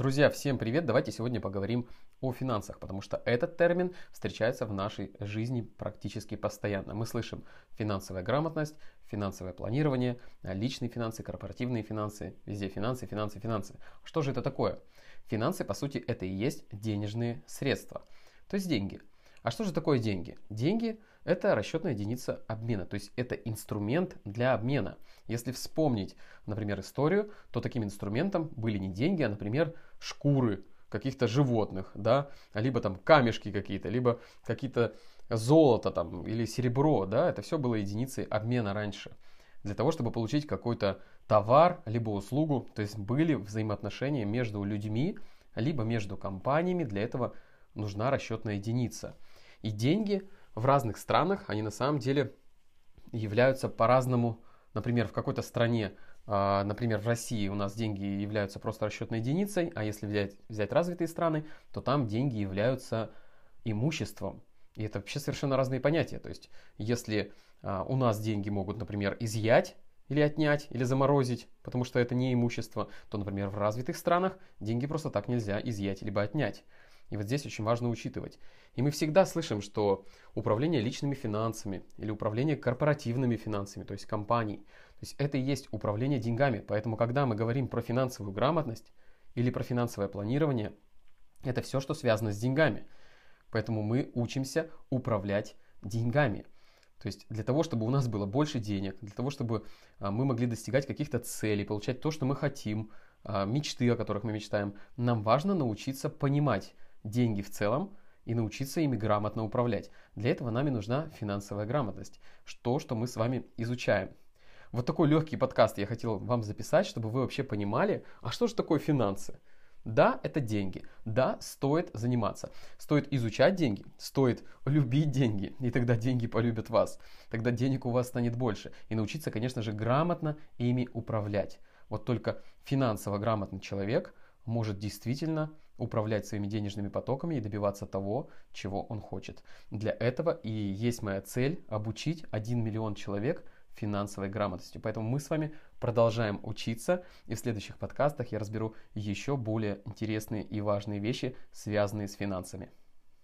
Друзья, всем привет! Давайте сегодня поговорим о финансах, потому что этот термин встречается в нашей жизни практически постоянно. Мы слышим финансовая грамотность, финансовое планирование, личные финансы, корпоративные финансы, везде финансы, финансы, финансы. Что же это такое? Финансы, по сути, это и есть денежные средства, то есть деньги. А что же такое деньги? Деньги – это расчетная единица обмена, то есть это инструмент для обмена. Если вспомнить, например, историю, то таким инструментом были не деньги, а, например, шкуры каких-то животных, да, либо там камешки какие-то, либо какие-то золото там или серебро, да, это все было единицей обмена раньше. Для того, чтобы получить какой-то товар, либо услугу, то есть были взаимоотношения между людьми, либо между компаниями, для этого нужна расчетная единица. И деньги в разных странах, они на самом деле являются по-разному. Например, в какой-то стране, а, например, в России у нас деньги являются просто расчетной единицей, а если взять, взять развитые страны, то там деньги являются имуществом. И это вообще совершенно разные понятия. То есть, если а, у нас деньги могут, например, изъять или отнять, или заморозить, потому что это не имущество, то, например, в развитых странах деньги просто так нельзя изъять либо отнять. И вот здесь очень важно учитывать. И мы всегда слышим, что управление личными финансами или управление корпоративными финансами, то есть компаний, то есть это и есть управление деньгами. Поэтому, когда мы говорим про финансовую грамотность или про финансовое планирование, это все, что связано с деньгами. Поэтому мы учимся управлять деньгами. То есть для того, чтобы у нас было больше денег, для того, чтобы а, мы могли достигать каких-то целей, получать то, что мы хотим, а, мечты, о которых мы мечтаем, нам важно научиться понимать, деньги в целом и научиться ими грамотно управлять. Для этого нами нужна финансовая грамотность, то, что мы с вами изучаем. Вот такой легкий подкаст я хотел вам записать, чтобы вы вообще понимали, а что же такое финансы? Да, это деньги. Да, стоит заниматься. Стоит изучать деньги, стоит любить деньги, и тогда деньги полюбят вас. Тогда денег у вас станет больше. И научиться, конечно же, грамотно ими управлять. Вот только финансово грамотный человек может действительно управлять своими денежными потоками и добиваться того, чего он хочет. Для этого и есть моя цель обучить 1 миллион человек финансовой грамотности. Поэтому мы с вами продолжаем учиться, и в следующих подкастах я разберу еще более интересные и важные вещи, связанные с финансами.